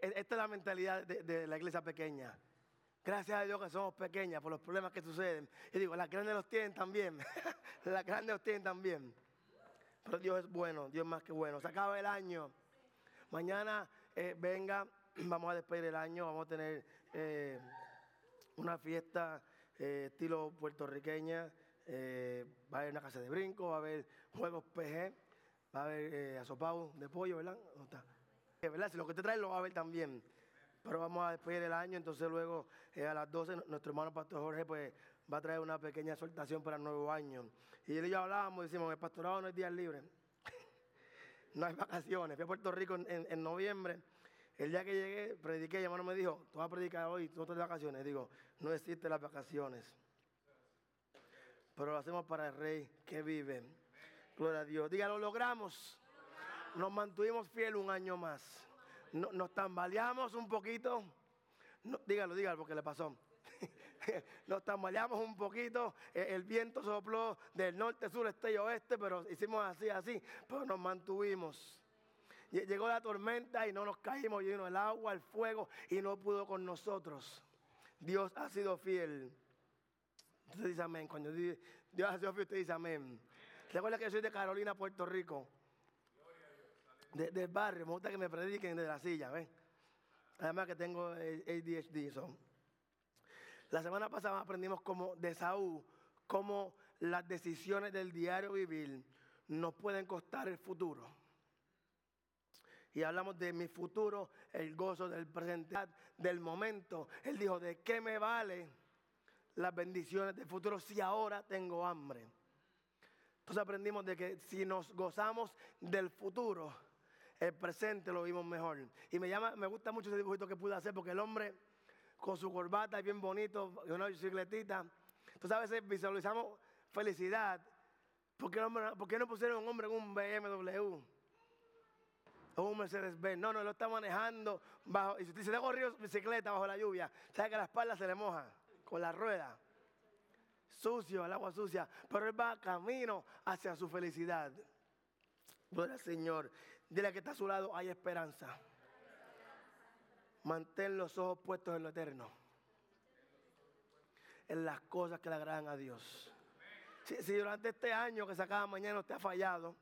e- esta es la mentalidad de, la iglesia pequeña. Gracias a Dios que somos pequeñas por los problemas que suceden. Y digo, las grandes los tienen también. las grandes los tienen también. Pero Dios es bueno, Dios es más que bueno. Se acaba el año. Mañana eh, venga, vamos a despedir el año, vamos a tener eh, una fiesta eh, estilo puertorriqueña. va a haber una casa de brinco, va a haber juegos PG, va a haber asopado de pollo, ¿verdad? ¿Dónde está? ¿Verdad? Si lo que te trae lo va a ver también. Pero vamos a despedir el año, entonces luego eh, a las 12 nuestro hermano Pastor Jorge pues va a traer una pequeña exhortación para el nuevo año. Y él y yo hablábamos, decimos, el pastorado no es días libres, no hay vacaciones. Fui a Puerto Rico en, noviembre, el día que llegué prediqué y mi hermano me dijo, tú vas a predicar hoy, tú no estás de vacaciones. Digo, no existen las vacaciones, pero lo hacemos para el Rey que vive. Gloria a Dios. Diga, lo logramos. Nos mantuvimos fiel un año más. No- nos tambaleamos un poquito. No, dígalo, dígalo, porque le pasó. nos tambaleamos un poquito. eh, El viento sopló del norte, sur, este y oeste, pero hicimos así, así. Pero nos mantuvimos. Lle- Llegó la tormenta y no nos caímos, vino el agua, el fuego y no pudo con nosotros. Dios ha sido fiel. Usted dice amén. Cuando di- Dios ha sido fiel, usted dice amén. Recuerda que yo soy de Carolina, Puerto Rico. De- del barrio, me gusta que me prediquen de la silla, ¿ven? Además que tengo ADHD. so. La semana pasada aprendimos como de Saúl, cómo las decisiones del diario vivir nos pueden costar el futuro. Y hablamos de mi futuro, el gozo del presente, del momento. Él dijo, ¿de qué me vale las bendiciones del futuro si ahora tengo hambre? Entonces aprendimos de que si nos gozamos del futuro, el presente lo vimos mejor. Y me llama, me gusta mucho ese dibujito que pude hacer porque el hombre con su corbata bien bonito y una bicicletita. Entonces a veces visualizamos felicidad. ¿Por qué, hombre- por qué no pusieron un hombre en un BMW? O un Mercedes Benz. No, no, lo está manejando bajo. Y si usted se corrido bicicleta bajo la lluvia, sabe que la espalda se le moja con la rueda. Sucio, el agua sucia. Pero él va camino hacia su felicidad. Gloria al Señor. Dile que está a su lado, hay esperanza. Mantén los ojos puestos en lo eterno. En las cosas que le agradan a Dios. Si, durante este año que se acaba mañana usted ha fallado,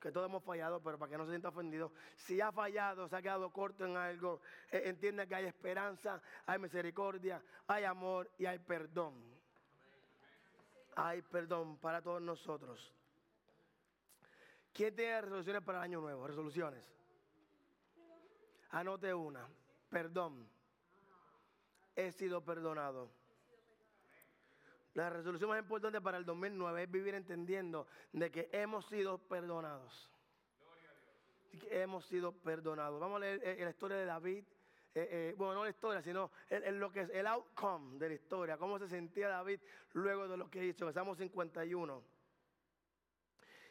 que todos hemos fallado, pero para que no se sienta ofendido, si ha fallado, se ha quedado corto en algo, eh, entienda que hay esperanza, hay misericordia, hay amor y hay perdón. Hay perdón para todos nosotros. ¿Quién tiene resoluciones para el año nuevo? Resoluciones. Anote una. Perdón. He sido perdonado. La resolución más importante para el 2009 es vivir entendiendo de que hemos sido perdonados. Hemos sido perdonados. Vamos a leer eh, la historia de David. eh, eh, bueno, no la historia, sino el, el- lo que es el outcome de la historia. Cómo se sentía David luego de lo que hizo. Salmo 51.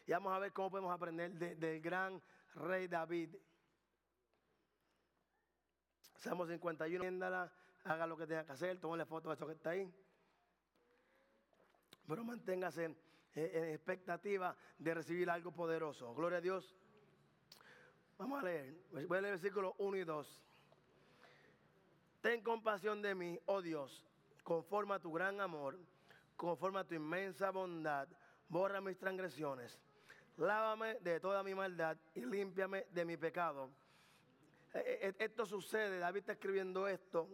Y vamos a ver cómo podemos aprender de- del gran rey David. Salmo 51, entiéndala, haga lo que tenga que hacer, tómale foto de eso que está ahí. Pero manténgase en expectativa de recibir algo poderoso. Gloria a Dios. Vamos a leer. Voy a leer versículos 1 y 2. Ten compasión de mí, oh Dios, conforme a tu gran amor, conforme a tu inmensa bondad, borra mis transgresiones. Lávame de toda mi maldad y límpiame de mi pecado. Eh, eh, Esto sucede, David está escribiendo esto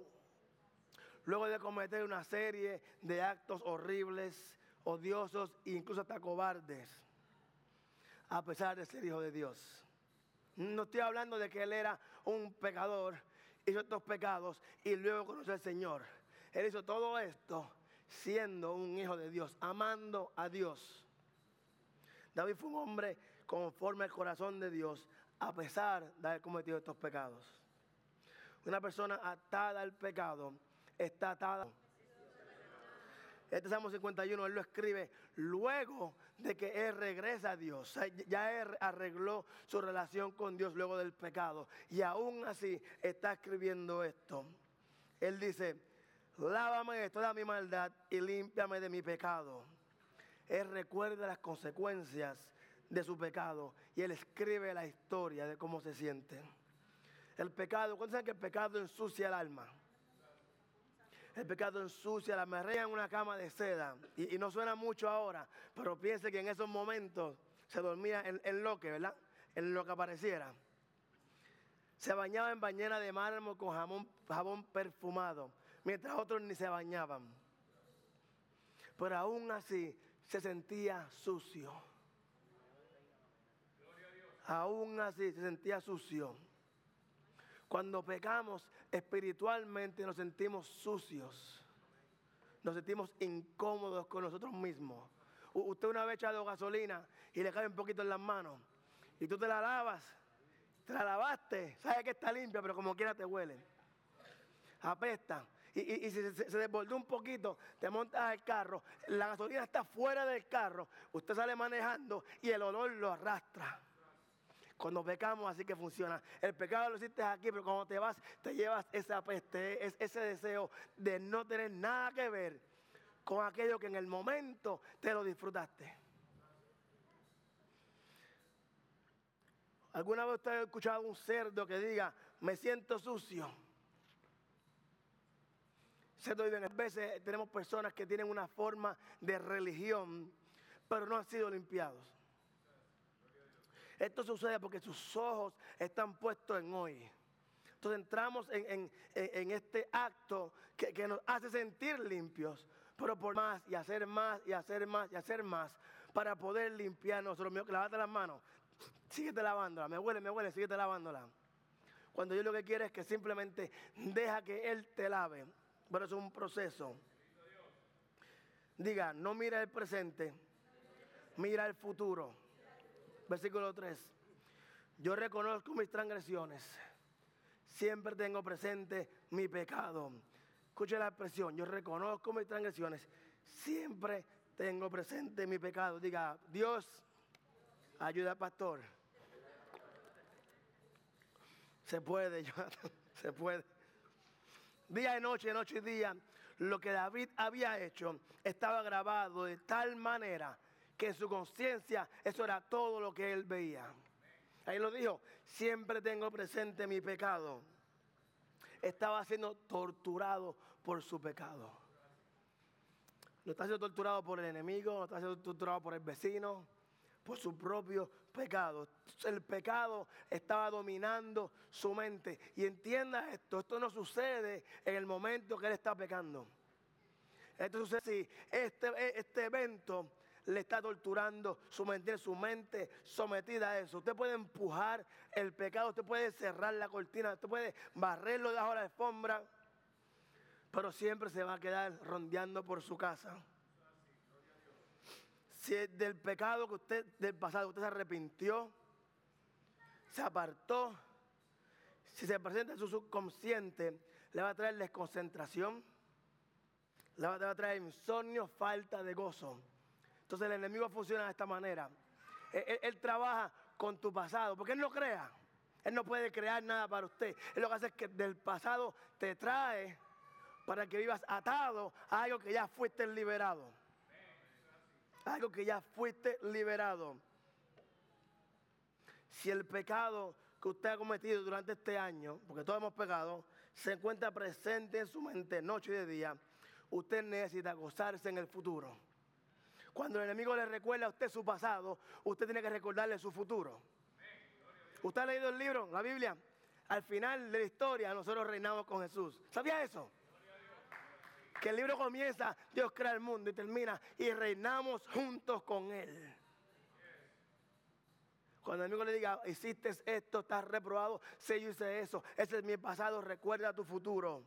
luego de cometer una serie de actos horribles, odiosos e incluso hasta cobardes, a pesar de ser hijo de Dios. No estoy hablando de que él era un pecador, hizo estos pecados y luego conoció al Señor. Él hizo todo esto siendo un hijo de Dios, amando a Dios. David fue un hombre conforme al corazón de Dios, a pesar de haber cometido estos pecados. Una persona atada al pecado está atada. Este Salmo 51, él lo escribe luego de que él regresa a Dios. Ya él arregló su relación con Dios luego del pecado. Y aún así está escribiendo esto. Él dice, lávame de toda mi maldad y límpiame de mi pecado. Él recuerda las consecuencias de su pecado y él escribe la historia de cómo se siente. El pecado, ¿cuántos saben que el pecado ensucia el alma? El pecado ensucia, la amarrea en una cama de seda. Y, no suena mucho ahora, pero piense que en esos momentos se dormía en, lo que, ¿verdad? En lo que apareciera. Se bañaba en bañera de mármol con jabón perfumado, mientras otros ni se bañaban. Pero aún así se sentía sucio. Aún así se sentía sucio. Cuando pecamos espiritualmente nos sentimos sucios. Nos sentimos incómodos con nosotros mismos. Usted una vez echado gasolina y le cae un poquito en las manos. Y tú te la lavas. Te la lavaste. Sabes que está limpia, pero como quiera te huele. Apesta. Y, si se, se, desbordó un poquito, te montas al carro. La gasolina está fuera del carro. Usted sale manejando y el olor lo arrastra. Cuando pecamos así que funciona. El pecado lo hiciste aquí, pero cuando te vas te llevas esa peste, ese deseo de no tener nada que ver con aquello que en el momento te lo disfrutaste. ¿Alguna vez usted ha escuchado un cerdo que diga, me siento sucio? Cerdo a veces tenemos personas que tienen una forma de religión, pero no han sido limpiados. Esto sucede porque sus ojos están puestos en hoy. Entonces entramos en, este acto que, nos hace sentir limpios, pero por más y hacer más y hacer más y hacer más para poder limpiarnos. Lo mío, lavate las manos, síguete lavándola, me huele, me huele, síguete lavándola. Cuando yo lo que quiero es que simplemente deja que Él te lave. Pero es un proceso. Diga, no mira el presente, mira el futuro. Versículo 3. Yo reconozco mis transgresiones. Siempre tengo presente mi pecado. Escuche la expresión. Yo reconozco mis transgresiones. Siempre tengo presente mi pecado. Diga, Dios, ayuda al pastor. Se puede, se puede. Día y noche, noche y día, lo que David había hecho estaba grabado de tal manera que en su conciencia eso era todo lo que él veía. Ahí lo dijo, siempre tengo presente mi pecado. Estaba siendo torturado por su pecado. No está siendo torturado por el enemigo, no está siendo torturado por el vecino, por su propio pecado. El pecado estaba dominando su mente. Y entienda esto, esto no sucede en el momento que él está pecando. Esto sucede si este, este evento le está torturando su mente, su mente sometida a eso. Usted puede empujar el pecado, usted puede cerrar la cortina, usted puede barrerlo debajo de la alfombra, pero siempre se va a quedar rondeando por su casa. Si del pecado que usted, del pasado, usted se arrepintió, se apartó, si se presenta en su subconsciente, le va a traer desconcentración, le va a traer insomnio, falta de gozo. Entonces el enemigo funciona de esta manera. Él, trabaja con tu pasado, porque él no crea. Él no puede crear nada para usted. Él lo que hace es que del pasado te trae para que vivas atado a algo que ya fuiste liberado. Algo que ya fuiste liberado. Si el pecado que usted ha cometido durante este año, porque todos hemos pecado, se encuentra presente en su mente noche y de día, usted necesita gozarse en el futuro. Cuando el enemigo le recuerda a usted su pasado, usted tiene que recordarle su futuro. ¿Usted ha leído el libro, la Biblia? Al final de la historia nosotros reinamos con Jesús. ¿Sabía eso? Que el libro comienza, Dios crea el mundo y termina y reinamos juntos con Él. Cuando el enemigo le diga, hiciste esto, estás reprobado, sé yo hice eso, ese es mi pasado, recuerda tu futuro.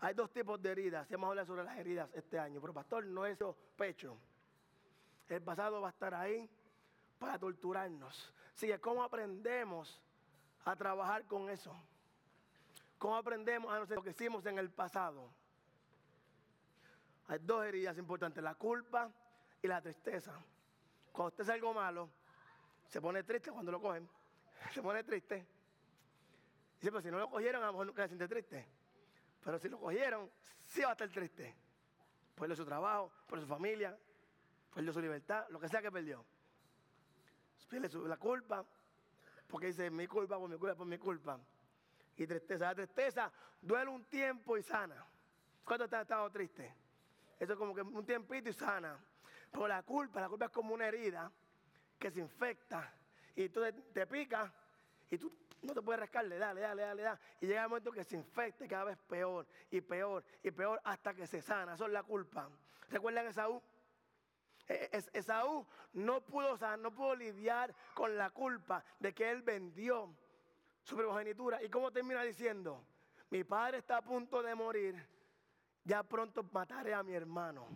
Hay dos tipos de heridas. Hemos hablado sobre las heridas este año. Pero pastor, no es pecho. El pasado va a estar ahí para torturarnos. Así que, ¿cómo aprendemos a trabajar con eso? ¿Cómo aprendemos a no lo que hicimos en el pasado? Hay dos heridas importantes, la culpa y la tristeza. Cuando usted hace algo malo, se pone triste cuando lo cogen. Se pone triste. Dice, pero si no lo cogieron, a lo mejor nunca se siente triste. Pero si lo cogieron, sí va a estar triste. Por su trabajo, por su familia, perdió su libertad, lo que sea que perdió. Pierde la culpa, porque dice mi culpa, por mi culpa, por mi culpa. y tristeza. La tristeza duele un tiempo y sana. ¿Cuánto has estado triste? Eso es como que un tiempito y sana. Pero la culpa, la culpa es como una herida que se infecta y tú te pica y tú no te puedes rascar, le da, le da, le da, le da. Y llega el momento que se infecte cada vez peor y peor y peor hasta que se sana. Eso es la culpa. ¿Recuerdan Esaú? E, e, Esaú no pudo, no pudo lidiar con la culpa de que él vendió su primogenitura. ¿Y cómo termina diciendo? Mi padre está a punto de morir, ya pronto mataré a mi hermano.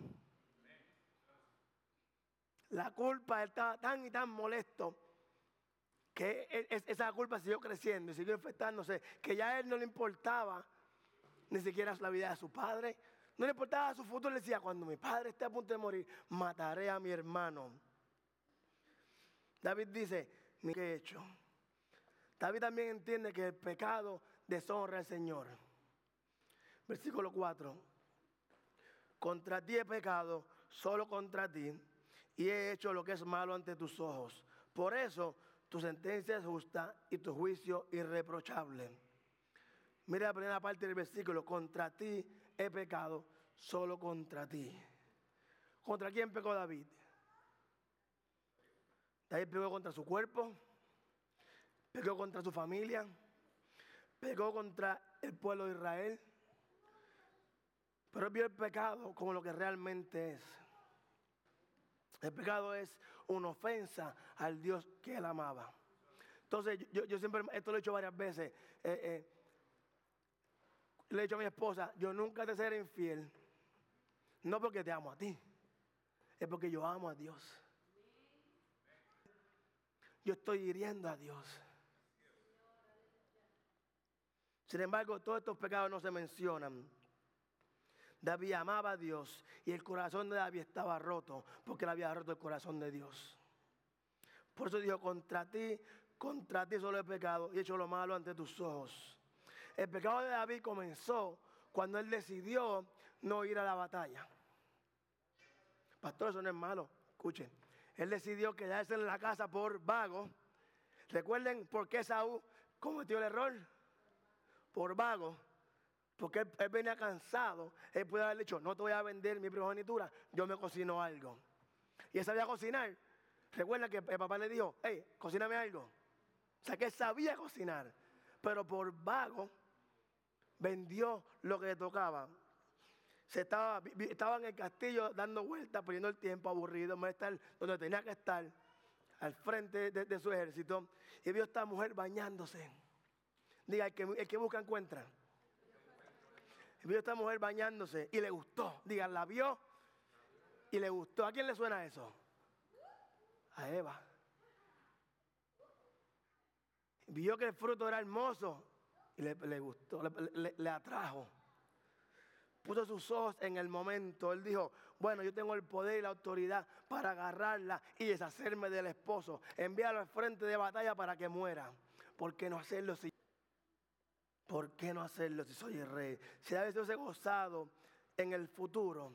La culpa, estaba tan y tan molesto que e, esa culpa siguió creciendo y siguió infectándose, que ya a él no le importaba ni siquiera la vida de su padre, no le importaba su futuro, le decía, cuando mi padre esté a punto de morir, mataré a mi hermano. David dice, ¿qué he hecho? David también entiende que el pecado deshonra al Señor. Versículo 4. Contra ti he pecado, solo contra ti, y he hecho lo que es malo ante tus ojos. Por eso tu sentencia es justa y tu juicio irreprochable. Mira la primera parte del versículo. Contra ti he pecado, solo contra ti. ¿Contra quién pecó David? David pecó contra su cuerpo, pecó contra su familia, pecó contra el pueblo de Israel. Pero vio el pecado como lo que realmente es. El pecado es una ofensa al Dios que él amaba. Entonces, yo, siempre, esto lo he hecho varias veces. Eh, eh, le he dicho a mi esposa, yo nunca te seré infiel. No porque te amo a ti, es porque yo amo a Dios. Yo estoy hiriendo a Dios. Sin embargo, todos estos pecados no se mencionan. David amaba a Dios y el corazón de David estaba roto porque él había roto el corazón de Dios. Por eso dijo, contra ti, contra ti solo he pecado y he hecho lo malo ante tus ojos. El pecado de David comenzó cuando él decidió no ir a la batalla. Pastor, eso no es malo. Escuchen. Él decidió quedarse en la casa por vago. Recuerden por qué Saúl cometió el error. Por vago. Porque él, venía cansado. Él puede haber dicho, no te voy a vender mi primogenitura, yo me cocino algo. Y él sabía cocinar. Recuerda que el papá le dijo, hey, cocíname algo. O sea que él sabía cocinar. Pero por vago vendió lo que le tocaba. Se estaba, estaba en el castillo dando vueltas, perdiendo el tiempo, aburrido, estar donde tenía que estar, al frente de, su ejército. Y vio a esta mujer bañándose. Diga, el que, el que busca encuentra. Vio a esta mujer bañándose y le gustó. Diga, la vio y le gustó. ¿A quién le suena eso? A Eva. Vio que el fruto era hermoso y le, gustó, le, atrajo. Puso sus ojos en el momento. Él dijo, bueno, yo tengo el poder y la autoridad para agarrarla y deshacerme del esposo. Enviarlo al frente de batalla para que muera. ¿Por qué no hacerlo si, ¿por qué no hacerlo si soy el rey? Si a veces he gozado en el futuro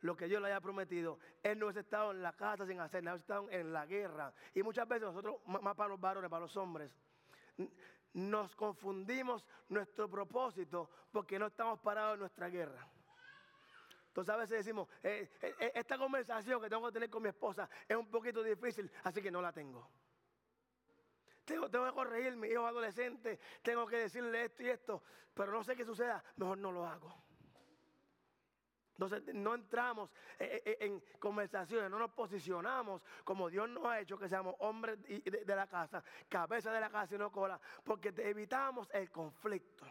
lo que Dios le haya prometido, Él no hubiese estado en la casa sin hacer, no hubiese estado en la guerra. Y muchas veces nosotros, más para los varones, para los hombres, nos confundimos nuestro propósito porque no estamos parados en nuestra guerra. Entonces a veces decimos, eh, eh, eh, esta conversación que tengo que tener con mi esposa es un poquito difícil, así que no la tengo. Tengo, que corregir mi hijo adolescente, tengo que decirle esto y esto, pero no sé qué suceda, mejor no lo hago. Entonces no entramos eh, eh, en conversaciones, no nos posicionamos como Dios nos ha hecho que seamos hombres de la casa, cabeza de la casa y no cola, porque evitamos el conflicto.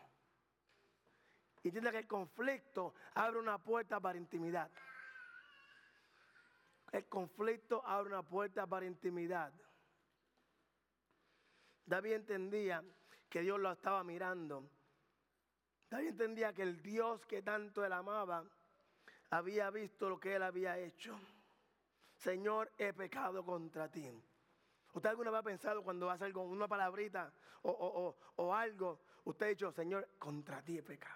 Y entiende que el conflicto abre una puerta para intimidad. El conflicto abre una puerta para intimidad. David entendía que Dios lo estaba mirando. David entendía que el Dios que tanto él amaba había visto lo que él había hecho. Señor, he pecado contra ti. ¿Usted alguna vez ha pensado cuando va a hacer una palabrita o, algo? Usted ha dicho, Señor, contra ti he pecado.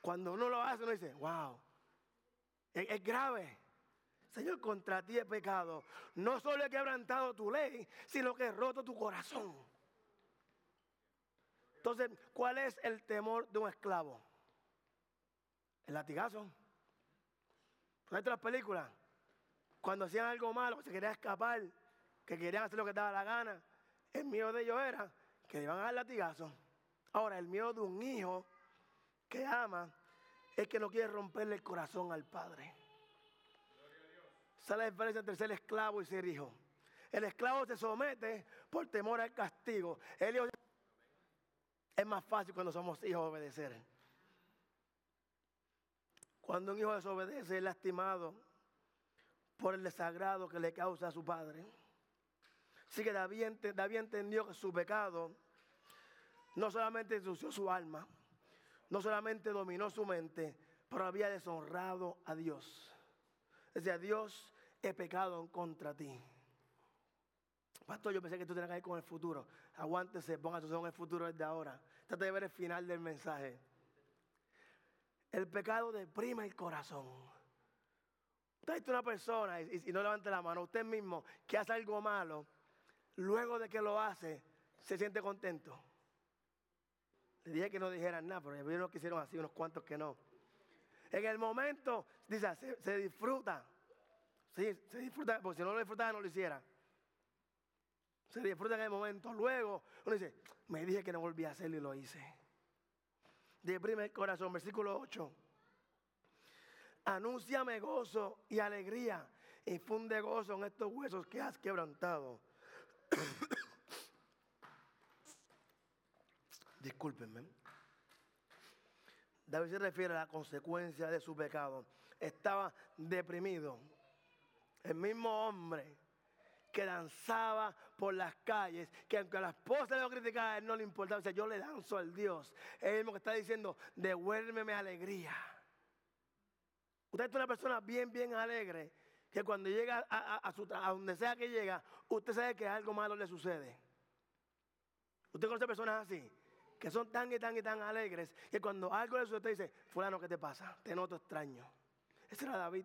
Cuando uno lo hace, uno dice, wow, es grave. Señor, contra ti he pecado. No solo he quebrantado tu ley, sino que he roto tu corazón. Entonces, ¿cuál es el temor de un esclavo? El latigazo. ¿Has las películas? Cuando hacían algo malo, se querían escapar, que querían hacer lo que daba la gana, el miedo de ellos era que iban a dar latigazo. Ahora, el miedo de un hijo que ama es que no quiere romperle el corazón al padre. Es la diferencia entre ser esclavo y ser hijo. El esclavo se somete por temor al castigo. El hijo es más fácil cuando somos hijos obedecer. Cuando un hijo desobedece es lastimado por el desagrado que le causa a su padre. Así que David, David entendió que su pecado no solamente ensució su alma, no solamente dominó su mente, pero había deshonrado a Dios. Decía, Dios, he pecado contra ti. Pastor, yo pensé que tú tenías que ir con el futuro. Aguántese, ponga su en el futuro desde ahora. Trate de ver el final del mensaje. El pecado deprime el corazón. Usted es una persona, y, y no levante la mano, usted mismo, que hace algo malo, luego de que lo hace, se siente contento. Le dije que no dijeran nada, pero unos que así, unos cuantos que no. En el momento, dice, se, disfruta. Se disfruta, porque si no lo disfrutaba no lo hiciera. Se disfruta en el momento. Luego, uno dice, me dije que no volví a hacerlo y lo hice. Deprime el corazón, versículo 8. Anúnciame gozo y alegría y funde gozo en estos huesos que has quebrantado. Discúlpenme. David se refiere a la consecuencia de su pecado. Estaba deprimido. El mismo hombre que danzaba por las calles, que aunque a la esposa le lo criticaba, a él no le importaba. O sea, yo le danzo al Dios. Es el mismo que está diciendo, devuélveme alegría. Usted es una persona bien, bien alegre, que cuando llega a, a donde sea que llega, usted sabe que algo malo le sucede. ¿Usted conoce personas así? que son tan y tan y tan alegres que cuando algo le sucede dice, fulano, ¿qué te pasa? Te noto extraño. Ese era David.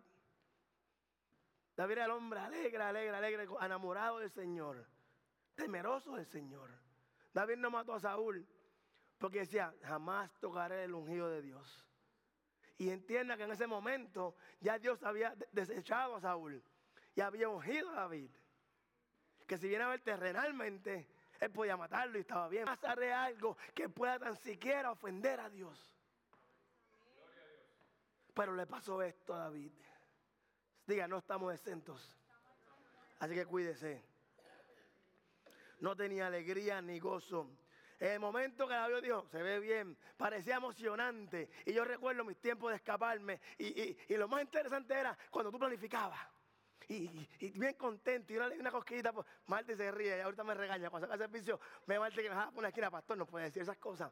David era el hombre alegre, alegre, alegre, enamorado del Señor, temeroso del Señor. David no mató a Saúl porque decía, jamás tocaré el ungido de Dios. Y entienda que en ese momento ya Dios había desechado a Saúl y había ungido a David. Que si viene a ver terrenalmente, él podía matarlo y estaba bien. Más haré algo que pueda tan siquiera ofender a Dios. Pero le pasó esto a David. Diga, no estamos exentos. Así que cuídese. No tenía alegría ni gozo. En el momento que David dijo, se ve bien, parecía emocionante. Y yo recuerdo mis tiempos de escaparme. Y, y lo más interesante era cuando tú planificabas y, bien contento. Y una, una cosquillita, pues Marte se ríe y ahorita me regaña. Cuando saca servicio, me Marte que me va a poner aquí la pastor, no puede decir esas cosas.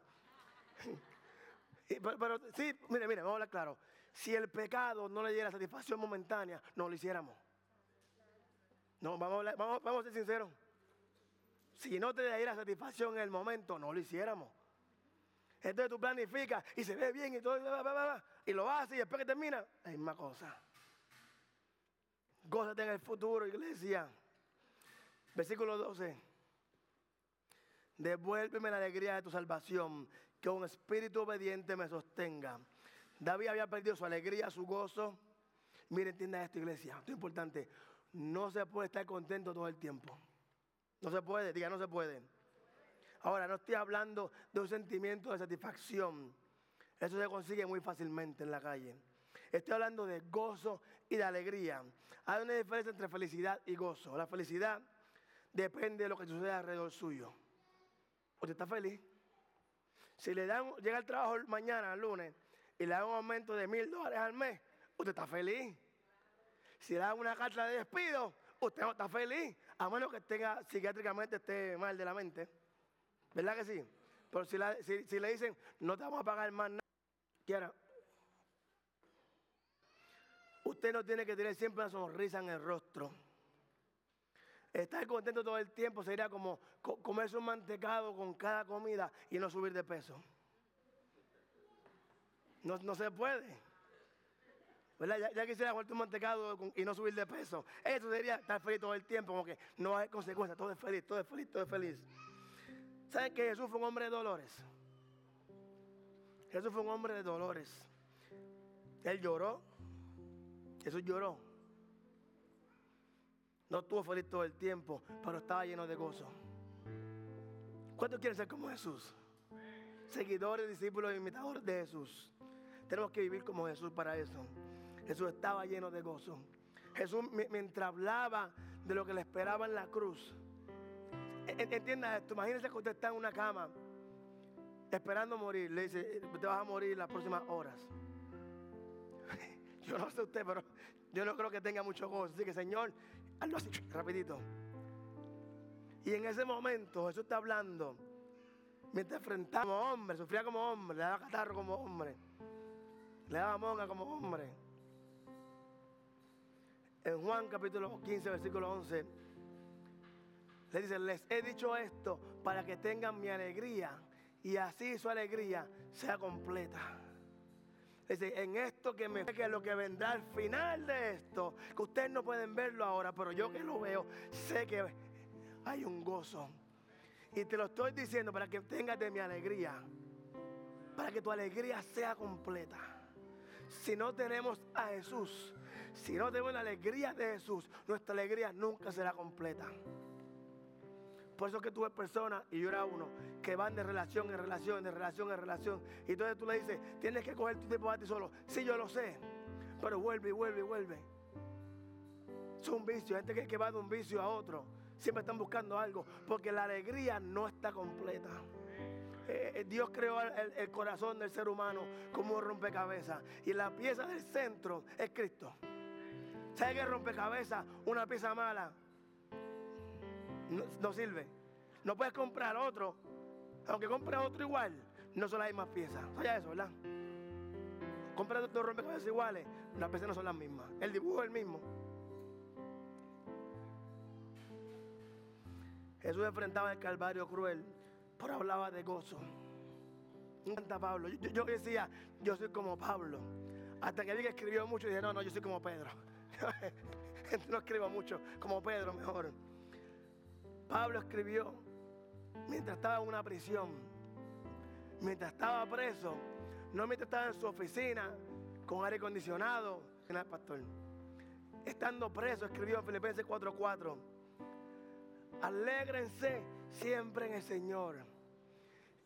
pero, sí, mire, mire, vamos a hablar claro. Si el pecado no le diera satisfacción momentánea, no lo hiciéramos. No, vamos a, ser sinceros. Si no te diera satisfacción en el momento, no lo hiciéramos. Entonces tú planificas y se ve bien y todo, y lo haces y después que termina, es misma cosa. Gózate en el futuro, iglesia. Versículo 12. Devuélveme la alegría de tu salvación, que un espíritu obediente me sostenga. David había perdido su alegría, su gozo. Mire, entienda esto, iglesia. Esto es importante. No se puede estar contento todo el tiempo. No se puede, diga, no se puede. Ahora, no estoy hablando de un sentimiento de satisfacción. Eso se consigue muy fácilmente en la calle. Estoy hablando de gozo y de alegría. Hay una diferencia entre felicidad y gozo. La felicidad depende de lo que sucede alrededor suyo. Usted está feliz. Si le dan, llega al trabajo mañana, el lunes, y le dan un aumento de mil dólares al mes, usted está feliz. Si le dan una carta de despido, usted no está feliz, a menos que tenga psiquiátricamente esté mal de la mente. ¿Verdad que sí? Pero si, le dicen, no te vamos a pagar más nada, quiera, Usted no tiene que tener siempre una sonrisa en el rostro. Estar contento todo el tiempo sería como comerse un mantecado con cada comida y no subir de peso. No, se puede. ¿Verdad? Ya, quisiera comerte un mantecado y no subir de peso. Eso sería estar feliz todo el tiempo, como que no hay consecuencias. Todo es feliz, todo es feliz, todo es feliz. ¿Saben que Jesús fue un hombre de dolores? Jesús fue un hombre de dolores. Él lloró. Jesús lloró. No estuvo feliz todo el tiempo, pero estaba lleno de gozo. ¿Cuántos quieren ser como Jesús? Seguidores, discípulos, imitadores de Jesús. Tenemos que vivir como Jesús para eso. Jesús estaba lleno de gozo. Jesús mientras hablaba de lo que le esperaba en la cruz. E, e, entienda esto, imagínese que usted está en una cama esperando morir. Le dice, te vas a morir las próximas horas. Yo no sé usted, pero yo no creo que tenga mucho gozo. Así que Señor, hazlo así, rapidito. Y en ese momento Jesús está hablando. Mientras enfrentaba como hombre, sufría como hombre, le daba catarro como hombre, le daba monga como hombre. En Juan capítulo 15, versículo 11, le dice, les he dicho esto para que tengan mi alegría y así su alegría sea completa. Dice, en esto que me que lo que vendrá al final de esto, que ustedes no pueden verlo ahora, pero yo que lo veo, sé que hay un gozo. Y te lo estoy diciendo para que tengas de mi alegría, para que tu alegría sea completa. Si no tenemos a Jesús, si no tenemos la alegría de Jesús, nuestra alegría nunca será completa. Por eso que tú ves personas, y yo era uno, que van de relación en relación, de relación en relación. Y entonces tú le dices, tienes que coger tu tiempo a ti solo. Sí, yo lo sé. Pero vuelve y vuelve y vuelve. Es un vicio. Gente que, que va de un vicio a otro. Siempre están buscando algo. Porque la alegría no está completa. Eh, Dios creó el, corazón del ser humano como un rompecabezas. Y la pieza del centro es Cristo. ¿Sabes qué rompecabezas? Una pieza mala no, sirve. No puedes comprar otro, aunque compres otro igual, no son las mismas piezas. ¿Sabes eso, verdad? Compras dos rompecabezas iguales, las piezas no son las mismas. El dibujo es el mismo. Jesús enfrentaba el calvario cruel, pero hablaba de gozo. Me encanta Pablo. Yo, yo, decía, yo soy como Pablo. Hasta que vi que escribió mucho y dije, no, no, yo soy como Pedro. no escribo mucho, como Pedro mejor. Pablo escribió mientras estaba en una prisión, mientras estaba preso, no mientras estaba en su oficina con aire acondicionado, el pastor. Estando preso, escribió en Filipenses 4:4. Alégrense siempre en el Señor.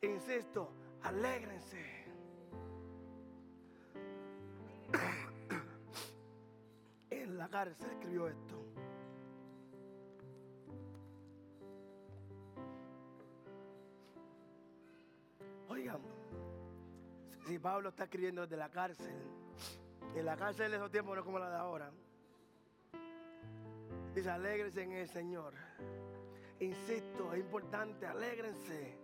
Insisto, alégrense. en la cárcel escribió esto. si Pablo está escribiendo desde la cárcel, en la cárcel de esos tiempos no es como la de ahora. Dice, alégrense en el Señor. Insisto, es importante, alégrense.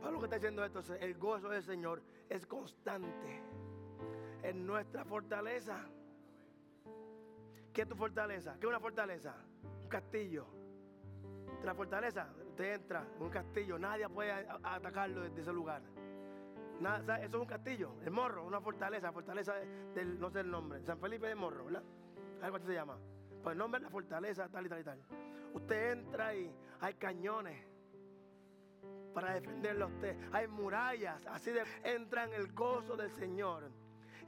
Pablo que está diciendo esto, el gozo del Señor es constante. En nuestra fortaleza. ¿Qué es tu fortaleza? ¿Qué es una fortaleza? Un castillo. La fortaleza, usted entra en un castillo, nadie puede atacarlo desde ese lugar eso es un castillo, el morro, una fortaleza, fortaleza del, no sé el nombre, San Felipe de Morro, ¿verdad? Algo así se llama. Pues el nombre es la fortaleza, tal y tal y tal. Usted entra y hay cañones para defenderlo a usted. Hay murallas, así de entra en el gozo del Señor.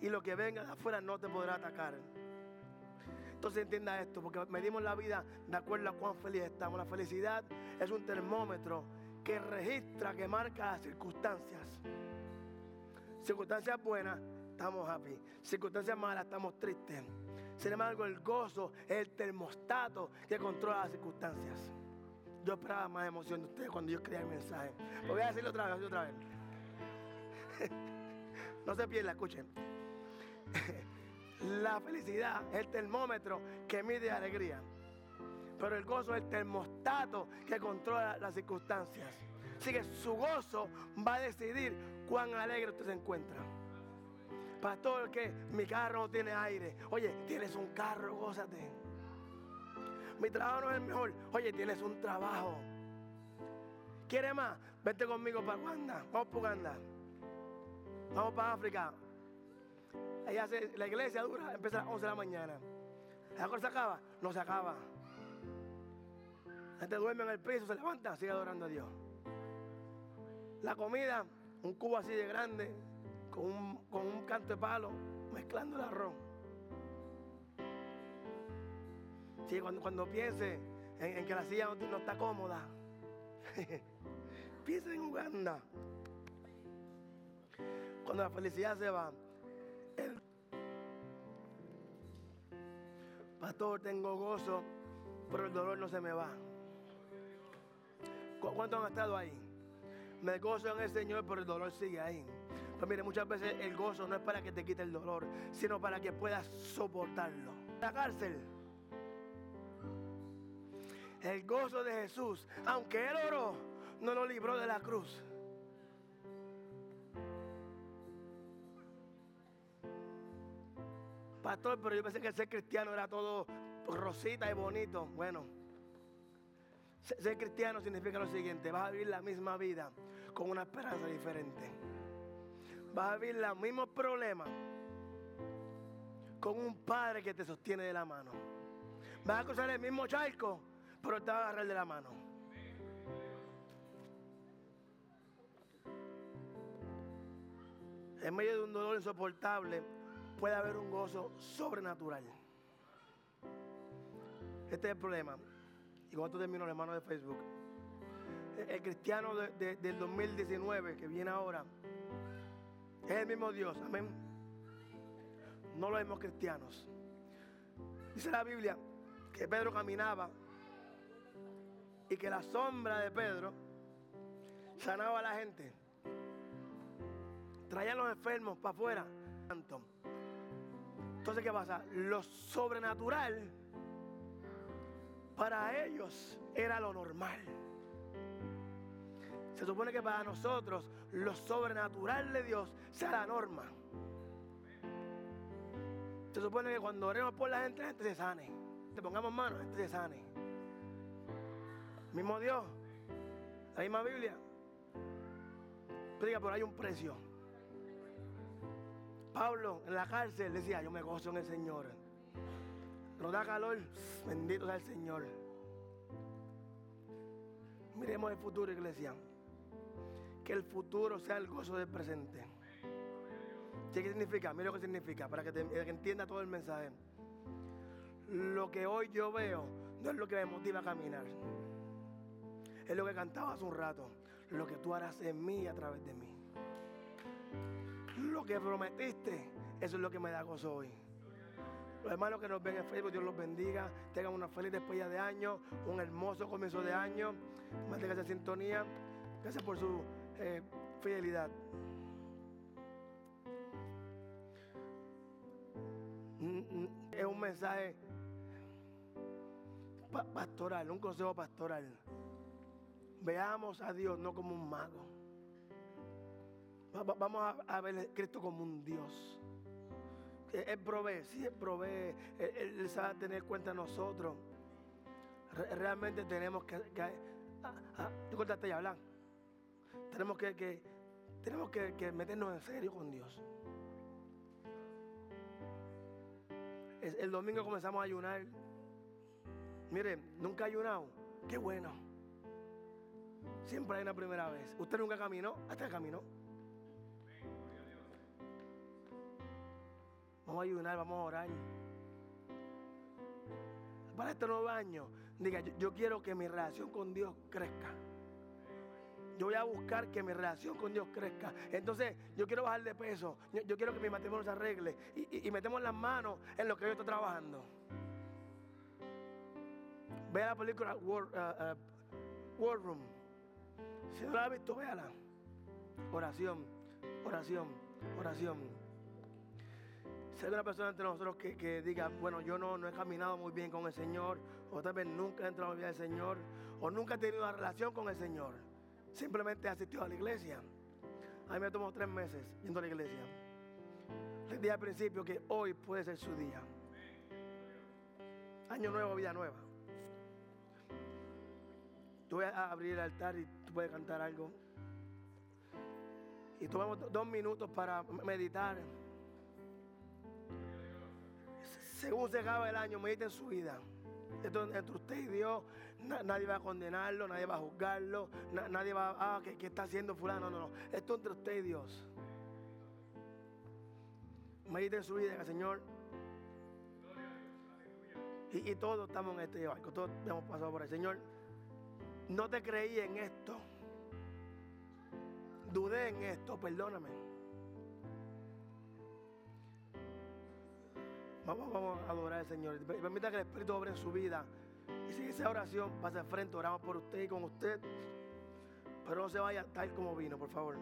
Y lo que venga de afuera no te podrá atacar. Entonces entienda esto, porque medimos la vida de acuerdo a cuán feliz estamos. La felicidad es un termómetro que registra, que marca las circunstancias. Circunstancias buenas, estamos happy. Circunstancias malas, estamos tristes. Sin embargo, el gozo es el termostato que controla las circunstancias. Yo esperaba más emoción de ustedes cuando yo escribía el mensaje. Pues voy a decirlo otra vez, otra vez. no se pierda, escuchen. La felicidad es el termómetro que mide alegría. Pero el gozo es el termostato que controla las circunstancias. Así que su gozo va a decidir cuán alegre usted se encuentra. Pastor, que mi carro no tiene aire. Oye, tienes un carro, gózate. Mi trabajo no es el mejor. Oye, tienes un trabajo. ¿Quiere más? Vete conmigo para Uganda. Vamos para Uganda. Vamos para África. hace, la iglesia dura, empieza a las 11 de la mañana. ¿La cosa se acaba? No se acaba. La gente duerme en el piso, se levanta, sigue adorando a Dios. La comida un cubo así de grande con un, con un canto de palo mezclando el arroz. Sí, cuando, cuando piense en, que la silla no, está cómoda, piensa en Uganda. Cuando la felicidad se va, pastor, tengo gozo, pero el dolor no se me va. ¿Cuántos han estado ahí? Me gozo en el Señor, pero el dolor sigue ahí. Pues mire, muchas veces el gozo no es para que te quite el dolor, sino para que puedas soportarlo. La cárcel. El gozo de Jesús, aunque Él oró, no lo libró de la cruz. Pastor, pero yo pensé que ser cristiano era todo rosita y bonito. Bueno, ser cristiano significa lo siguiente, vas a vivir la misma vida con una esperanza diferente. Vas a vivir los mismos problemas con un padre que te sostiene de la mano. Vas a cruzar el mismo charco, pero te va agarrar de la mano. En medio de un dolor insoportable puede haber un gozo sobrenatural. Este es el problema. Y con esto termino, hermano de Facebook. El, cristiano del 2019 que viene ahora es el mismo Dios. Amén. No lo vemos cristianos. Dice la Biblia que Pedro caminaba y que la sombra de Pedro sanaba a la gente. Traía a los enfermos para afuera. Entonces, ¿qué pasa? Lo sobrenatural para ellos era lo normal. Se supone que para nosotros lo sobrenatural de Dios sea la norma. Se supone que cuando oremos por la gente, la gente se sane. Te pongamos manos, la gente se sane. Mismo Dios, la misma Biblia. Diga, pero hay un precio. Pablo en la cárcel decía, yo me gozo en el Señor. Nos da calor, bendito sea el Señor. Miremos el futuro, iglesia. Que el futuro sea el gozo del presente. ¿Qué significa? Mira lo que significa, para que entienda todo el mensaje. Lo que hoy yo veo no es lo que me motiva a caminar. Es lo que cantaba hace un rato. Lo que tú harás en mí y a través de mí. Lo que prometiste, eso es lo que me da gozo hoy. Los hermanos que nos ven en Facebook, Dios los bendiga. Tengan una feliz despedida de año, un hermoso comienzo de año. Manténganse en sintonía. Gracias por su eh, fidelidad. Mm, mm, es un mensaje pastoral, un consejo pastoral. Veamos a Dios no como un mago. Vamos a ver a Cristo como un Dios. Él provee, sí, Él provee, Él, sabe tener cuenta de nosotros. realmente tenemos que, que ah, y hablar. Tenemos que, tenemos que, meternos en serio con Dios. el domingo comenzamos a ayunar. Miren, nunca ha ayunado. Qué bueno. Siempre hay una primera vez. Usted nunca caminó, hasta caminó. Vamos a ayunar, vamos a orar. Para este nuevo año, diga, yo, quiero que mi relación con Dios crezca. Yo voy a buscar que mi relación con Dios crezca. Entonces, yo quiero bajar de peso. Yo, quiero que mi matrimonio se arregle. Y, metemos las manos en lo que yo estoy trabajando. Vea la película War, uh, uh, Room. Si no la has visto, véala. Oración, oración, oración. Si hay una persona entre nosotros que, diga, bueno, yo no, no he caminado muy bien con el Señor, o tal vez nunca he entrado en la vida del Señor, o nunca he tenido una relación con el Señor, simplemente he asistido a la iglesia. A mí me tomó tres meses yendo a la iglesia. Les dije al principio que hoy puede ser su día. Año nuevo, vida nueva. Yo voy a abrir el altar y tú puedes cantar algo. Y tomamos dos minutos para meditar según se acaba el año, medita en su vida. esto es entre usted y Dios. Na- nadie va a condenarlo, nadie va a juzgarlo, na- nadie va a, ah, ¿qué, está haciendo fulano? No, no, no. Esto es entre usted y Dios. Medite en su vida, el Señor. Y, y todos estamos en este barco, todos hemos pasado por ahí. Señor, no te creí en esto. Dudé en esto, perdóname. Vamos, vamos a adorar al Señor. Permita que el Espíritu obre en su vida. Y si esa oración pasa al frente, oramos por usted y con usted. Pero no se vaya tal como vino, por favor.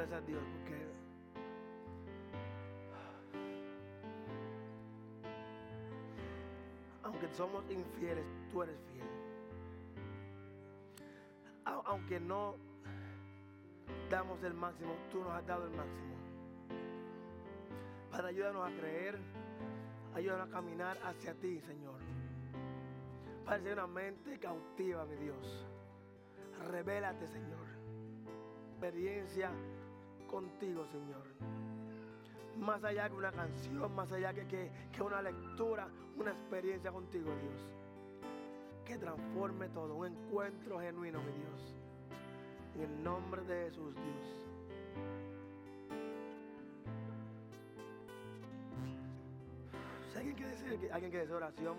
Gracias a Dios porque aunque somos infieles, tú eres fiel. Au- Aunque no damos el máximo, tú nos has dado el máximo. Padre, ayúdanos a creer, ayúdanos a caminar hacia ti, Señor. Padre, sea una mente cautiva, mi Dios. Revélate, Señor. Experiencia contigo, Señor. Más allá que una canción, más allá que, que, que una lectura, una experiencia contigo, Dios. Que transforme todo, un encuentro genuino, mi Dios. En el nombre de Jesús, Dios. Alguien quiere decir, alguien quiere decir oración,